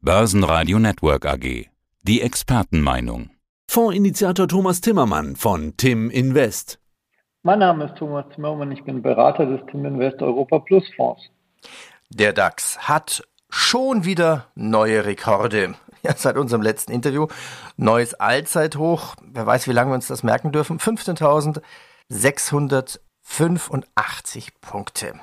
Börsenradio Network AG. Die Expertenmeinung. Fondsinitiator Thomas Timmermann von Tim Invest. Mein Name ist Thomas Timmermann, ich bin Berater des Tim Invest Europa Plus Fonds. Der DAX hat schon wieder neue Rekorde. Ja, seit unserem letzten Interview. Neues Allzeithoch. Wer weiß, wie lange wir uns das merken dürfen. 15.685 Punkte.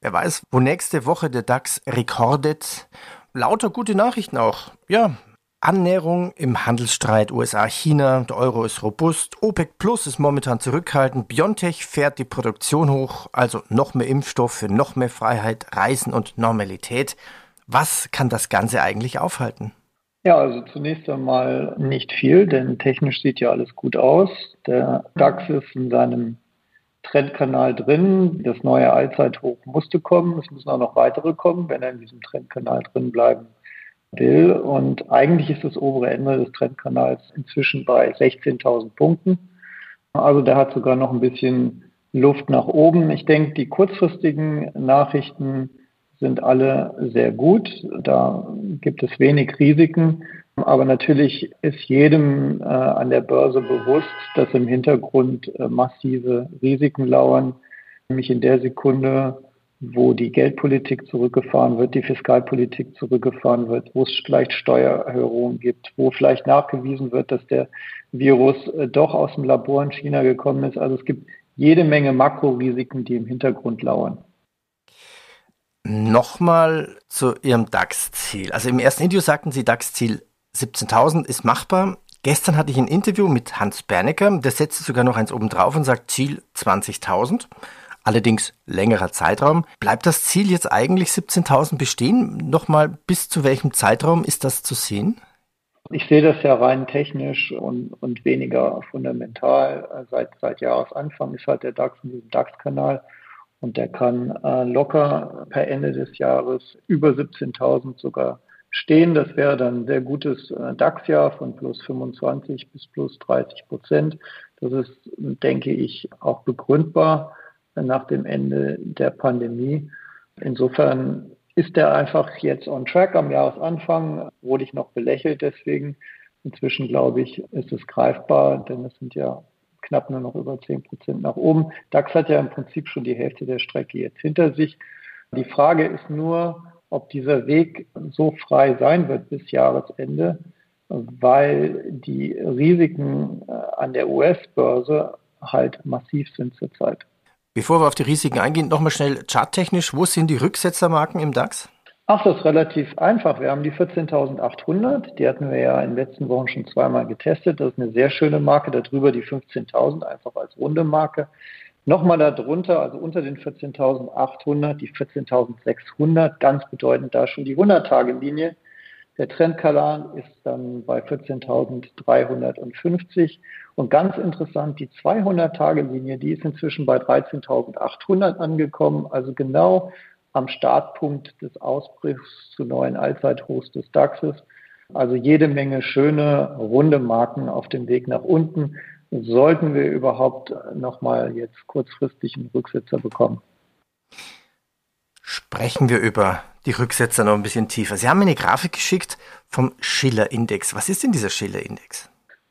Wer weiß, wo nächste Woche der DAX rekordet. Lauter gute Nachrichten auch. Ja, Annäherung im Handelsstreit USA-China. Der Euro ist robust. OPEC Plus ist momentan zurückhaltend. BioNTech fährt die Produktion hoch. Also noch mehr Impfstoff für noch mehr Freiheit, Reisen und Normalität. Was kann das Ganze eigentlich aufhalten? Ja, also zunächst einmal nicht viel, denn technisch sieht ja alles gut aus. Der DAX ist in seinem Trendkanal drin. Das neue Allzeithoch musste kommen. Es müssen auch noch weitere kommen, wenn er in diesem Trendkanal drin bleiben will. Und eigentlich ist das obere Ende des Trendkanals inzwischen bei 16.000 Punkten. Also der hat sogar noch ein bisschen Luft nach oben. Ich denke, die kurzfristigen Nachrichten sind alle sehr gut. Da gibt es wenig Risiken. Aber natürlich ist jedem äh, an der Börse bewusst, dass im Hintergrund äh, massive Risiken lauern. Nämlich in der Sekunde, wo die Geldpolitik zurückgefahren wird, die Fiskalpolitik zurückgefahren wird, wo es vielleicht Steuererhöhungen gibt, wo vielleicht nachgewiesen wird, dass der Virus äh, doch aus dem Labor in China gekommen ist. Also es gibt jede Menge Makrorisiken, die im Hintergrund lauern. Nochmal zu Ihrem DAX-Ziel. Also im ersten Interview sagten Sie, DAX-Ziel 17.000 ist machbar. Gestern hatte ich ein Interview mit Hans Bernecker, der setzte sogar noch eins oben drauf und sagt Ziel 20.000. Allerdings längerer Zeitraum. Bleibt das Ziel jetzt eigentlich 17.000 bestehen? Nochmal, bis zu welchem Zeitraum ist das zu sehen? Ich sehe das ja rein technisch und, und weniger fundamental. Seit, seit Jahresanfang ist halt der DAX in diesem DAX-Kanal und der kann äh, locker per Ende des Jahres über 17.000 sogar stehen. Das wäre dann ein sehr gutes äh, DAX-Jahr von plus 25 bis plus 30 Prozent. Das ist, denke ich, auch begründbar nach dem Ende der Pandemie. Insofern ist er einfach jetzt on track. Am Jahresanfang wurde ich noch belächelt deswegen. Inzwischen glaube ich, ist es greifbar, denn es sind ja knapp nur noch über 10 Prozent nach oben. DAX hat ja im Prinzip schon die Hälfte der Strecke jetzt hinter sich. Die Frage ist nur, ob dieser Weg so frei sein wird bis Jahresende, weil die Risiken äh, an der US-Börse halt massiv sind zurzeit. Bevor wir auf die Risiken eingehen, nochmal schnell charttechnisch, wo sind die Rücksetzermarken im DAX? Ach, das ist relativ einfach. Wir haben die 14.800. Die hatten wir ja in den letzten Wochen schon zweimal getestet. Das ist eine sehr schöne Marke. Darüber die 15.000 einfach als runde Marke. Nochmal darunter, also unter den 14.800, die 14.600, ganz bedeutend da schon die 100-Tage-Linie. Der Trendkanal ist dann bei 14.350 und ganz interessant, die 200-Tage-Linie, die ist inzwischen bei 13.800 angekommen, also genau am Startpunkt des Ausbruchs zu neuen Allzeithochs des DAXes. Also jede Menge schöne, runde Marken auf dem Weg nach unten. Sollten wir überhaupt nochmal jetzt kurzfristig einen Rücksetzer bekommen? Sprechen wir über die Rücksetzer noch ein bisschen tiefer. Sie haben mir eine Grafik geschickt vom Schiller-Index. Was ist denn dieser Schiller-Index?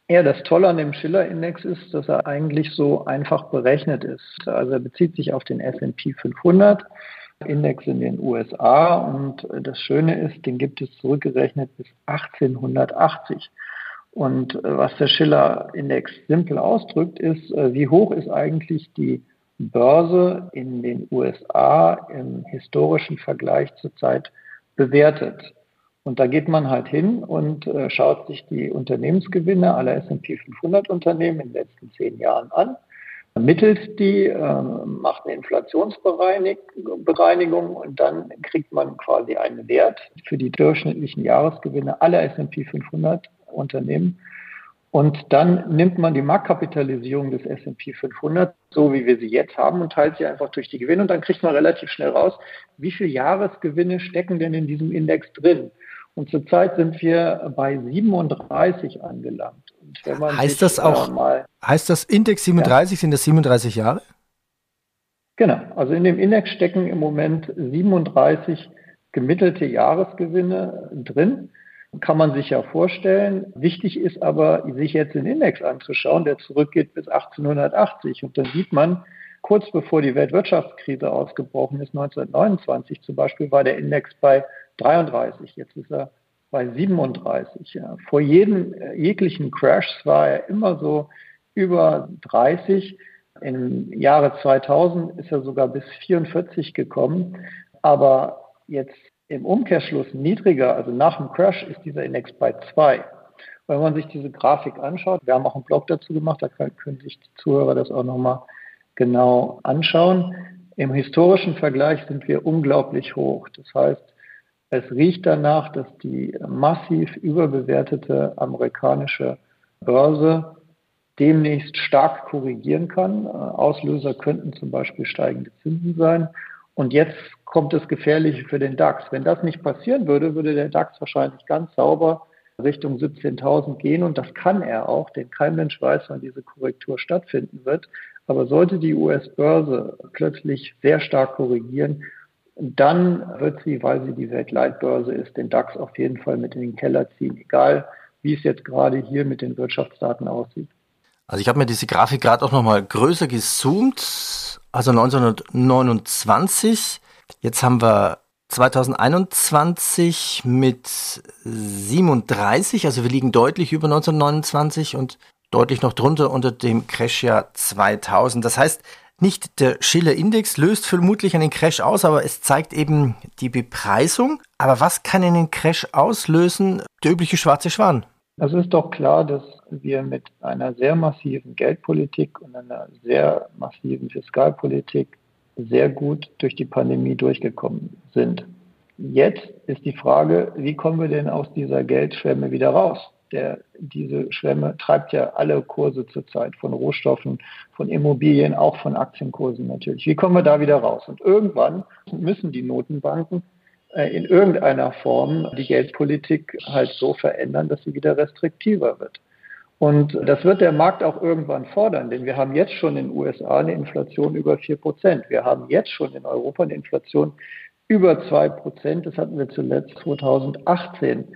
Ja, das Tolle an dem Schiller-Index ist, dass er eigentlich so einfach berechnet ist. Also er bezieht sich auf den S&P 500 Index in den USA und das Schöne ist, den gibt es zurückgerechnet bis 1880. Und äh, was der Schiller-Index simpel ausdrückt, ist, äh, wie hoch ist eigentlich die Börse in den USA im historischen Vergleich zurzeit bewertet. Und da geht man halt hin und äh, schaut sich die Unternehmensgewinne aller S&P 500 Unternehmen in den letzten zehn Jahren an ermittelt die, äh, macht eine Inflationsbereinigung und dann kriegt man quasi einen Wert für die durchschnittlichen Jahresgewinne aller S&P 500 Unternehmen. Und dann nimmt man die Marktkapitalisierung des S&P 500, so wie wir sie jetzt haben, und teilt sie einfach durch die Gewinne. Und dann kriegt man relativ schnell raus, wie viele Jahresgewinne stecken denn in diesem Index drin. Und zurzeit sind wir bei 37 angelangt heißt das auch, mal, heißt das Index 37, ja. sind das 37 Jahre? Genau, also in dem Index stecken im Moment 37 gemittelte Jahresgewinne drin. Kann man sich ja vorstellen. Wichtig ist aber, sich jetzt den Index anzuschauen, der zurückgeht bis 1880. Und dann sieht man, kurz bevor die Weltwirtschaftskrise ausgebrochen ist, 1929 zum Beispiel, war der Index bei 33. Jetzt ist er bei 37. Ja. Vor jedem äh, jeglichen Crash war er immer so über 30. Im Jahre 2000 ist er sogar bis 44 gekommen. Aber jetzt im Umkehrschluss niedriger, also nach dem Crash, ist dieser Index bei 2. Wenn man sich diese Grafik anschaut, wir haben auch einen Blog dazu gemacht, da können sich die Zuhörer das auch nochmal genau anschauen. Im historischen Vergleich sind wir unglaublich hoch. Das heißt, es riecht danach, dass die massiv überbewertete amerikanische Börse demnächst stark korrigieren kann. Auslöser könnten zum Beispiel steigende Zinsen sein. Und jetzt kommt das Gefährliche für den DAX. Wenn das nicht passieren würde, würde der DAX wahrscheinlich ganz sauber Richtung 17.000 gehen. Und das kann er auch, denn kein Mensch weiß, wann diese Korrektur stattfinden wird. Aber sollte die US-Börse plötzlich sehr stark korrigieren, dann wird sie, weil sie die Weltleitbörse ist, den DAX auf jeden Fall mit in den Keller ziehen, egal wie es jetzt gerade hier mit den Wirtschaftsdaten aussieht. Also ich habe mir diese Grafik gerade auch nochmal größer gezoomt, also 1929. Jetzt haben wir 2021 mit 37, also wir liegen deutlich über 1929 und deutlich noch drunter unter dem Crashjahr 2000. Das heißt, nicht der Schiller-Index löst vermutlich einen Crash aus, aber es zeigt eben die Bepreisung. Aber was kann einen Crash auslösen? Der übliche schwarze Schwan. Es ist doch klar, dass wir mit einer sehr massiven Geldpolitik und einer sehr massiven Fiskalpolitik sehr gut durch die Pandemie durchgekommen sind. Jetzt ist die Frage, wie kommen wir denn aus dieser Geldschwemme wieder raus? der, diese Schwemme treibt ja alle Kurse zurzeit von Rohstoffen, von Immobilien, auch von Aktienkursen natürlich. Wie kommen wir da wieder raus? Und irgendwann müssen die Notenbanken äh, in irgendeiner Form die Geldpolitik halt so verändern, dass sie wieder restriktiver wird. Und das wird der Markt auch irgendwann fordern, denn wir haben jetzt schon in den USA eine Inflation über vier Prozent. Wir haben jetzt schon in Europa eine Inflation über zwei Prozent. Das hatten wir zuletzt 2018.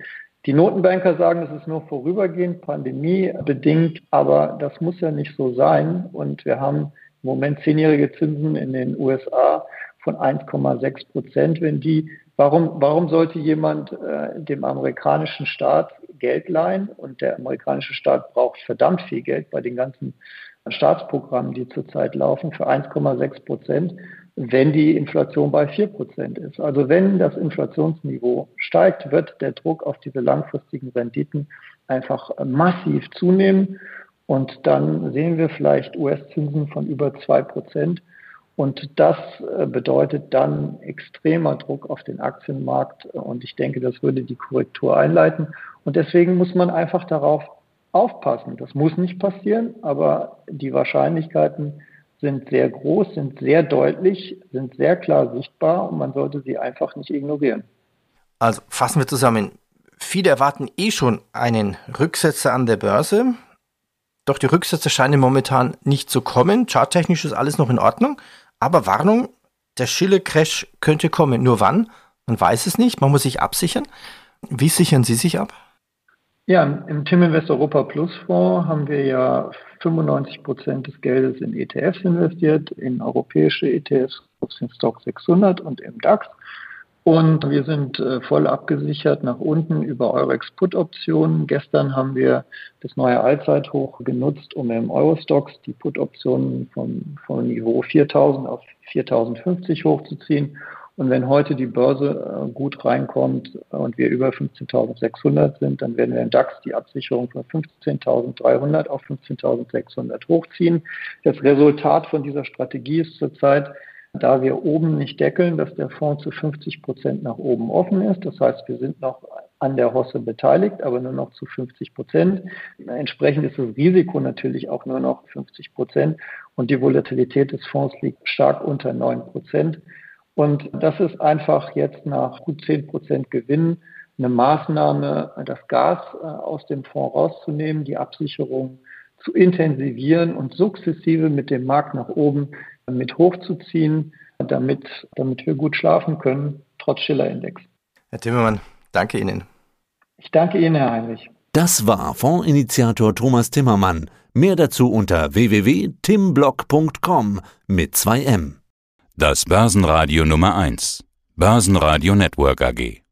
Die Notenbanker sagen, es ist nur vorübergehend, pandemiebedingt, aber das muss ja nicht so sein. Und wir haben im Moment zehnjährige Zinsen in den USA von 1,6 Prozent. Wenn die, warum, warum sollte jemand äh, dem amerikanischen Staat Geld leihen? Und der amerikanische Staat braucht verdammt viel Geld bei den ganzen Staatsprogrammen, die zurzeit laufen, für 1,6 Prozent wenn die Inflation bei 4% ist. Also wenn das Inflationsniveau steigt, wird der Druck auf diese langfristigen Renditen einfach massiv zunehmen. Und dann sehen wir vielleicht US-Zinsen von über 2%. Und das äh, bedeutet dann extremer Druck auf den Aktienmarkt. Und ich denke, das würde die Korrektur einleiten. Und deswegen muss man einfach darauf aufpassen. Das muss nicht passieren, aber die Wahrscheinlichkeiten sind sehr groß, sind sehr deutlich, sind sehr klar sichtbar und man sollte sie einfach nicht ignorieren. Also fassen wir zusammen. Viele erwarten eh schon einen Rücksetzer an der Börse. Doch die Rücksetzer scheinen momentan nicht zu kommen. Charttechnisch ist alles noch in Ordnung. Aber Warnung, der Schille-Crash könnte kommen. Nur wann? Man weiß es nicht. Man muss sich absichern. Wie sichern Sie sich ab? Ja, im Tim Invest Europa Plus Fonds haben wir ja 95 Prozent des Geldes in ETFs investiert, in europäische ETFs, den Stock 600 und im DAX. Und wir sind äh, voll abgesichert nach unten über Eurex Put Optionen. Gestern haben wir das neue Allzeithoch genutzt, um im Eurostox die Put Optionen vom, vom Niveau 4000 auf 4050 hochzuziehen. Und wenn heute die Börse äh, gut reinkommt und wir über 15.600 sind, dann werden wir im DAX die Absicherung von 15.300 auf 15.600 hochziehen. Das Resultat von dieser Strategie ist zurzeit, da wir oben nicht deckeln, dass der Fonds zu 50 Prozent nach oben offen ist. Das heißt, wir sind noch an der Hosse beteiligt, aber nur noch zu 50 Prozent. Entsprechend ist das Risiko natürlich auch nur noch 50 Prozent und die Volatilität des Fonds liegt stark unter 9 Prozent. Und das ist einfach jetzt nach gut 10 Prozent Gewinn eine Maßnahme, das Gas äh, aus dem Fonds rauszunehmen, die Absicherung zu intensivieren und sukzessive mit dem Markt nach oben mit hochzuziehen, damit, damit wir gut schlafen können, trotz Schiller-Index. Herr Timmermann, danke Ihnen. Ich danke Ihnen, Herr Heinrich. Das war Fondsinitiator Thomas Timmermann. Mehr dazu unter www.timblock.com mit 2M. Das Börsenradio Nummer 1. Börsenradio Network AG.